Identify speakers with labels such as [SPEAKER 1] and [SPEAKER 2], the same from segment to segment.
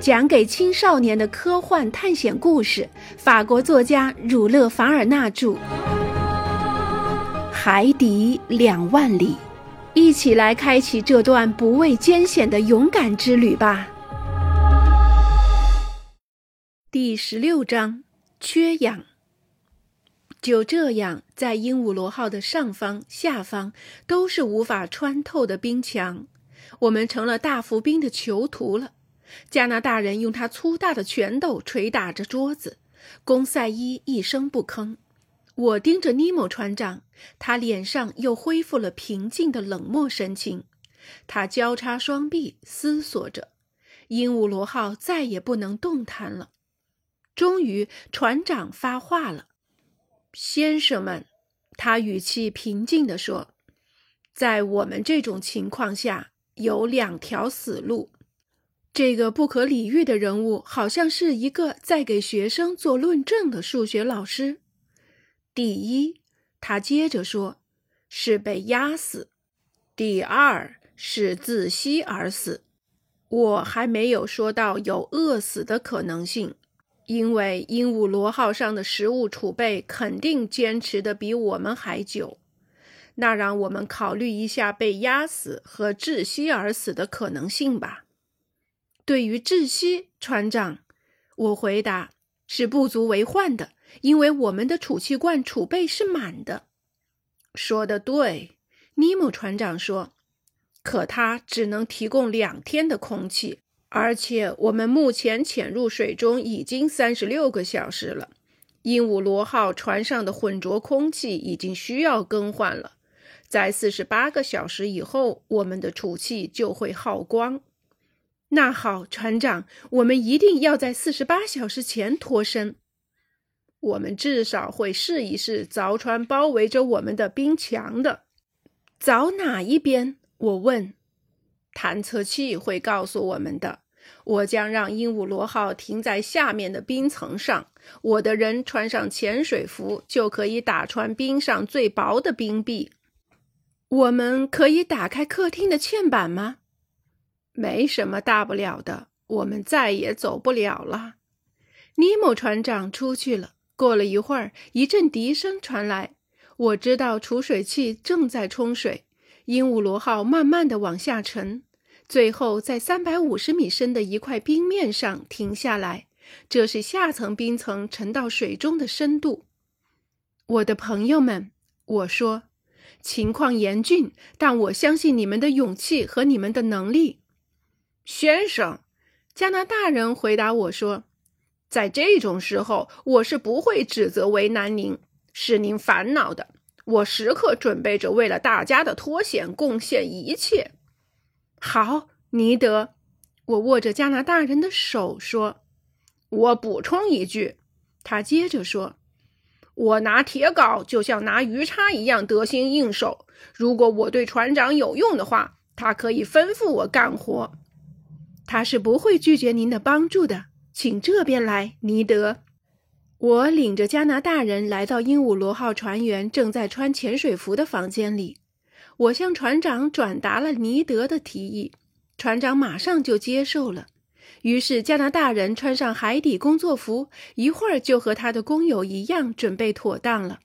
[SPEAKER 1] 讲给青少年的科幻探险故事，法国作家儒勒·凡尔纳著，《海底两万里》，一起来开启这段不畏艰险的勇敢之旅吧。第十六章：缺氧。就这样，在鹦鹉螺号的上方、下方都是无法穿透的冰墙，我们成了大浮冰的囚徒了。加拿大人用他粗大的拳头捶打着桌子，公赛伊一声不吭。我盯着尼莫船长，他脸上又恢复了平静的冷漠神情。他交叉双臂，思索着。鹦鹉螺号再也不能动弹了。终于，船长发话了：“先生们，他语气平静地说，在我们这种情况下，有两条死路。”这个不可理喻的人物，好像是一个在给学生做论证的数学老师。第一，他接着说，是被压死；第二是窒息而死。我还没有说到有饿死的可能性，因为鹦鹉螺号上的食物储备肯定坚持的比我们还久。那让我们考虑一下被压死和窒息而死的可能性吧。对于窒息，船长，我回答是不足为患的，因为我们的储气罐储备是满的。说的对，尼莫船长说。可它只能提供两天的空气，而且我们目前潜入水中已经三十六个小时了。鹦鹉螺号船上的混浊空气已经需要更换了，在四十八个小时以后，我们的储气就会耗光。那好，船长，我们一定要在四十八小时前脱身。我们至少会试一试凿穿包围着我们的冰墙的。凿哪一边？我问。探测器会告诉我们的。我将让鹦鹉螺号停在下面的冰层上。我的人穿上潜水服，就可以打穿冰上最薄的冰壁。我们可以打开客厅的嵌板吗？没什么大不了的，我们再也走不了了。尼莫船长出去了。过了一会儿，一阵笛声传来，我知道储水器正在冲水。鹦鹉螺号慢慢的往下沉，最后在三百五十米深的一块冰面上停下来。这是下层冰层沉到水中的深度。我的朋友们，我说，情况严峻，但我相信你们的勇气和你们的能力。先生，加拿大人回答我说：“在这种时候，我是不会指责为难您，使您烦恼的。我时刻准备着为了大家的脱险贡献一切。”好，尼德，我握着加拿大人的手说：“我补充一句。”他接着说：“我拿铁镐就像拿鱼叉一样得心应手。如果我对船长有用的话，他可以吩咐我干活。”他是不会拒绝您的帮助的，请这边来，尼德。我领着加拿大人来到鹦鹉螺号船员正在穿潜水服的房间里。我向船长转达了尼德的提议，船长马上就接受了。于是加拿大人穿上海底工作服，一会儿就和他的工友一样准备妥当了。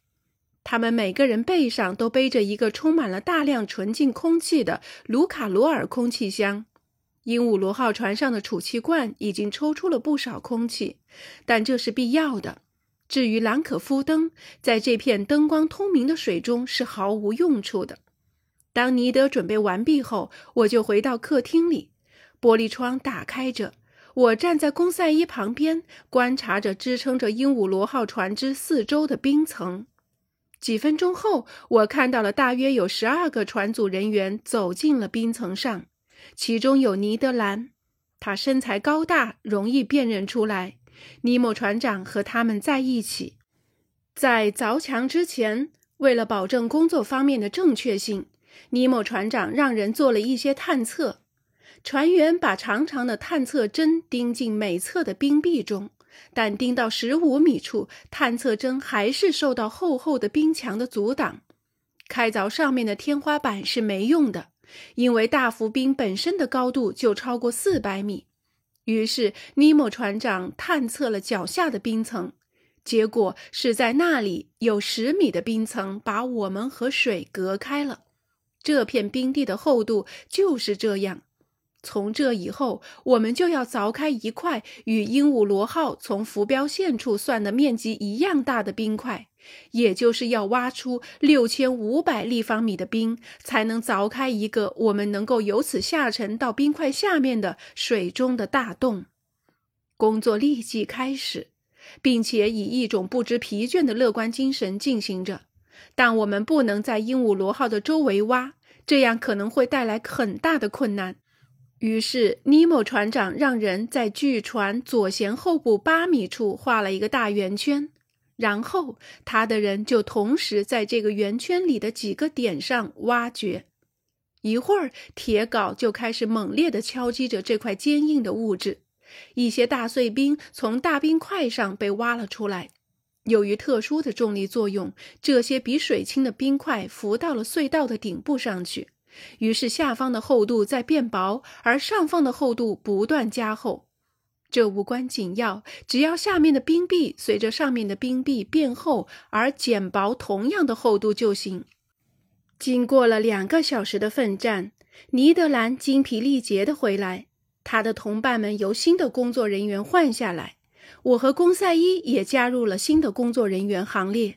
[SPEAKER 1] 他们每个人背上都背着一个充满了大量纯净空气的卢卡罗尔空气箱。鹦鹉螺号船上的储气罐已经抽出了不少空气，但这是必要的。至于兰可夫灯，在这片灯光通明的水中是毫无用处的。当尼德准备完毕后，我就回到客厅里，玻璃窗打开着。我站在公赛伊旁边，观察着支撑着鹦鹉螺号船只四周的冰层。几分钟后，我看到了大约有十二个船组人员走进了冰层上。其中有尼德兰，他身材高大，容易辨认出来。尼莫船长和他们在一起，在凿墙之前，为了保证工作方面的正确性，尼莫船长让人做了一些探测。船员把长长的探测针钉进每侧的冰壁中，但钉到十五米处，探测针还是受到厚厚的冰墙的阻挡。开凿上面的天花板是没用的。因为大浮冰本身的高度就超过四百米，于是尼莫船长探测了脚下的冰层，结果是在那里有十米的冰层把我们和水隔开了。这片冰地的厚度就是这样。从这以后，我们就要凿开一块与鹦鹉螺号从浮标线处算的面积一样大的冰块，也就是要挖出六千五百立方米的冰，才能凿开一个我们能够由此下沉到冰块下面的水中的大洞。工作立即开始，并且以一种不知疲倦的乐观精神进行着。但我们不能在鹦鹉螺号的周围挖，这样可能会带来很大的困难。于是，尼莫船长让人在巨船左舷后部八米处画了一个大圆圈，然后他的人就同时在这个圆圈里的几个点上挖掘。一会儿，铁镐就开始猛烈地敲击着这块坚硬的物质，一些大碎冰从大冰块上被挖了出来。由于特殊的重力作用，这些比水轻的冰块浮到了隧道的顶部上去。于是下方的厚度在变薄，而上方的厚度不断加厚。这无关紧要，只要下面的冰壁随着上面的冰壁变厚而减薄同样的厚度就行。经过了两个小时的奋战，尼德兰精疲力竭的回来，他的同伴们由新的工作人员换下来，我和公赛伊也加入了新的工作人员行列。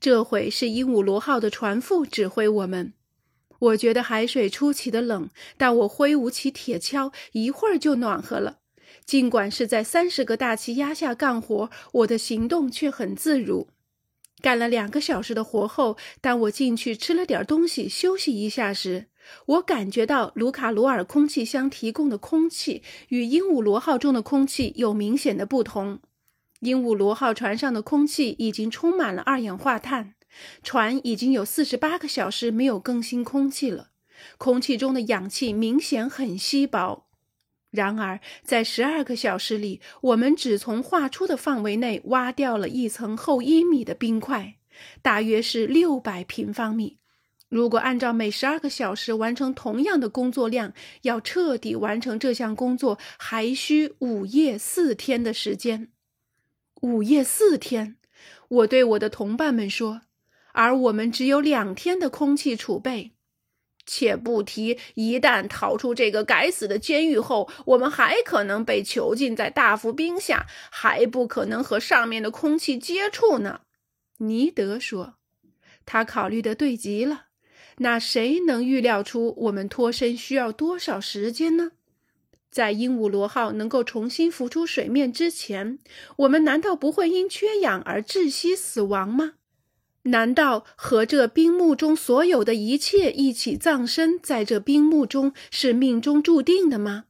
[SPEAKER 1] 这回是鹦鹉螺号的船副指挥我们。我觉得海水出奇的冷，但我挥舞起铁锹，一会儿就暖和了。尽管是在三十个大气压下干活，我的行动却很自如。干了两个小时的活后，当我进去吃了点东西休息一下时，我感觉到卢卡罗尔空气箱提供的空气与鹦鹉螺号中的空气有明显的不同。鹦鹉螺号船上的空气已经充满了二氧化碳。船已经有四十八个小时没有更新空气了，空气中的氧气明显很稀薄。然而，在十二个小时里，我们只从画出的范围内挖掉了一层厚一米的冰块，大约是六百平方米。如果按照每十二个小时完成同样的工作量，要彻底完成这项工作，还需五夜四天的时间。五夜四天，我对我的同伴们说。而我们只有两天的空气储备，且不提一旦逃出这个该死的监狱后，我们还可能被囚禁在大浮冰下，还不可能和上面的空气接触呢。尼德说：“他考虑的对极了。那谁能预料出我们脱身需要多少时间呢？在鹦鹉螺号能够重新浮出水面之前，我们难道不会因缺氧而窒息死亡吗？”难道和这冰幕中所有的一切一起葬身在这冰幕中是命中注定的吗？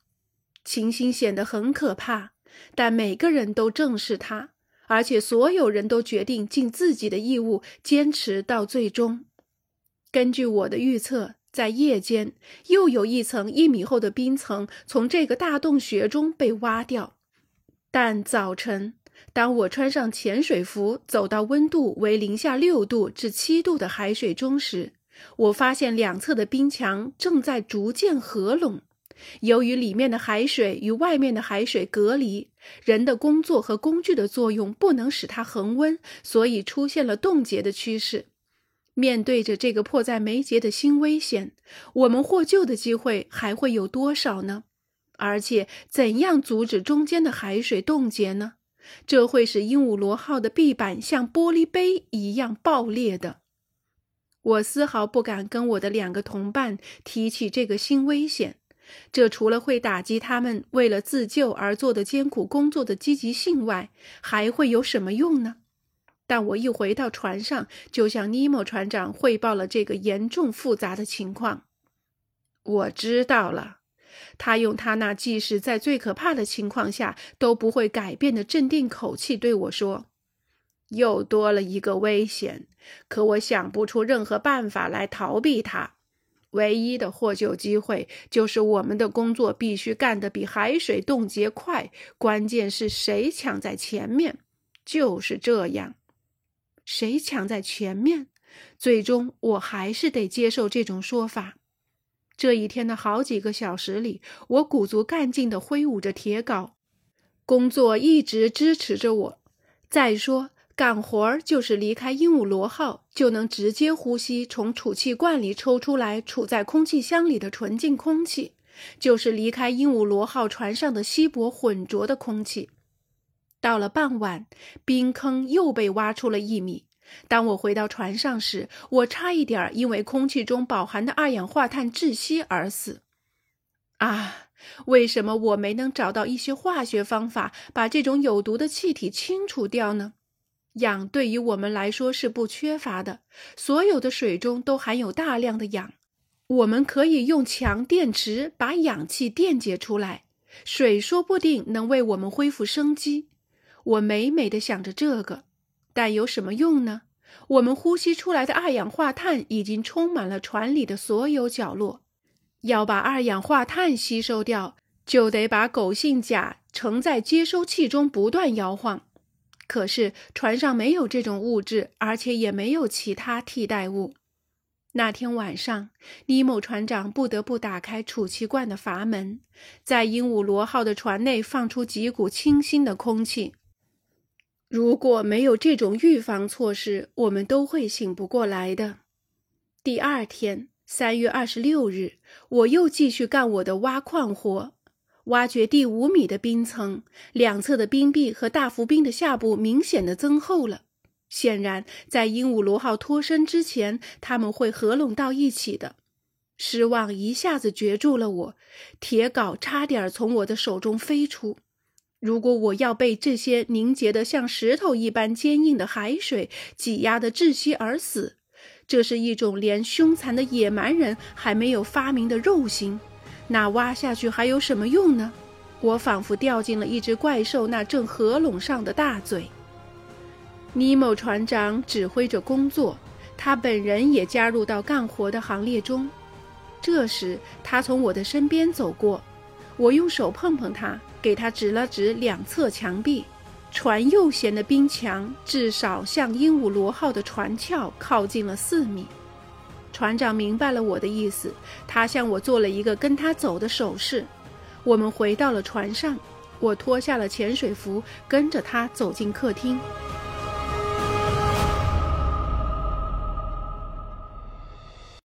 [SPEAKER 1] 情形显得很可怕，但每个人都正视它，而且所有人都决定尽自己的义务，坚持到最终。根据我的预测，在夜间又有一层一米厚的冰层从这个大洞穴中被挖掉，但早晨。当我穿上潜水服，走到温度为零下六度至七度的海水中时，我发现两侧的冰墙正在逐渐合拢。由于里面的海水与外面的海水隔离，人的工作和工具的作用不能使它恒温，所以出现了冻结的趋势。面对着这个迫在眉睫的新危险，我们获救的机会还会有多少呢？而且，怎样阻止中间的海水冻结呢？这会使鹦鹉螺号的壁板像玻璃杯一样爆裂的。我丝毫不敢跟我的两个同伴提起这个新危险，这除了会打击他们为了自救而做的艰苦工作的积极性外，还会有什么用呢？但我一回到船上，就向尼莫船长汇报了这个严重复杂的情况。我知道了。他用他那即使在最可怕的情况下都不会改变的镇定口气对我说：“又多了一个危险，可我想不出任何办法来逃避它。唯一的获救机会就是我们的工作必须干得比海水冻结快。关键是谁抢在前面，就是这样。谁抢在前面，最终我还是得接受这种说法。”这一天的好几个小时里，我鼓足干劲地挥舞着铁镐，工作一直支持着我。再说，干活儿就是离开鹦鹉螺号，就能直接呼吸从储气罐里抽出来储在空气箱里的纯净空气，就是离开鹦鹉螺号船上的稀薄浑浊的空气。到了傍晚，冰坑又被挖出了一米。当我回到船上时，我差一点因为空气中饱含的二氧化碳窒息而死。啊！为什么我没能找到一些化学方法把这种有毒的气体清除掉呢？氧对于我们来说是不缺乏的，所有的水中都含有大量的氧。我们可以用强电池把氧气电解出来，水说不定能为我们恢复生机。我美美的想着这个，但有什么用呢？我们呼吸出来的二氧化碳已经充满了船里的所有角落。要把二氧化碳吸收掉，就得把狗性钾盛在接收器中不断摇晃。可是船上没有这种物质，而且也没有其他替代物。那天晚上，尼莫船长不得不打开储气罐的阀门，在鹦鹉螺号的船内放出几股清新的空气。如果没有这种预防措施，我们都会醒不过来的。第二天。三月二十六日，我又继续干我的挖矿活，挖掘第五米的冰层，两侧的冰壁和大浮冰的下部明显的增厚了。显然，在鹦鹉螺号脱身之前，它们会合拢到一起的。失望一下子攫住了我，铁镐差点从我的手中飞出。如果我要被这些凝结的像石头一般坚硬的海水挤压的窒息而死，这是一种连凶残的野蛮人还没有发明的肉刑，那挖下去还有什么用呢？我仿佛掉进了一只怪兽那正合拢上的大嘴。尼莫船长指挥着工作，他本人也加入到干活的行列中。这时，他从我的身边走过，我用手碰碰他，给他指了指两侧墙壁。船右舷的冰墙至少向鹦鹉螺号的船壳靠近了四米。船长明白了我的意思，他向我做了一个跟他走的手势。我们回到了船上，我脱下了潜水服，跟着他走进客厅。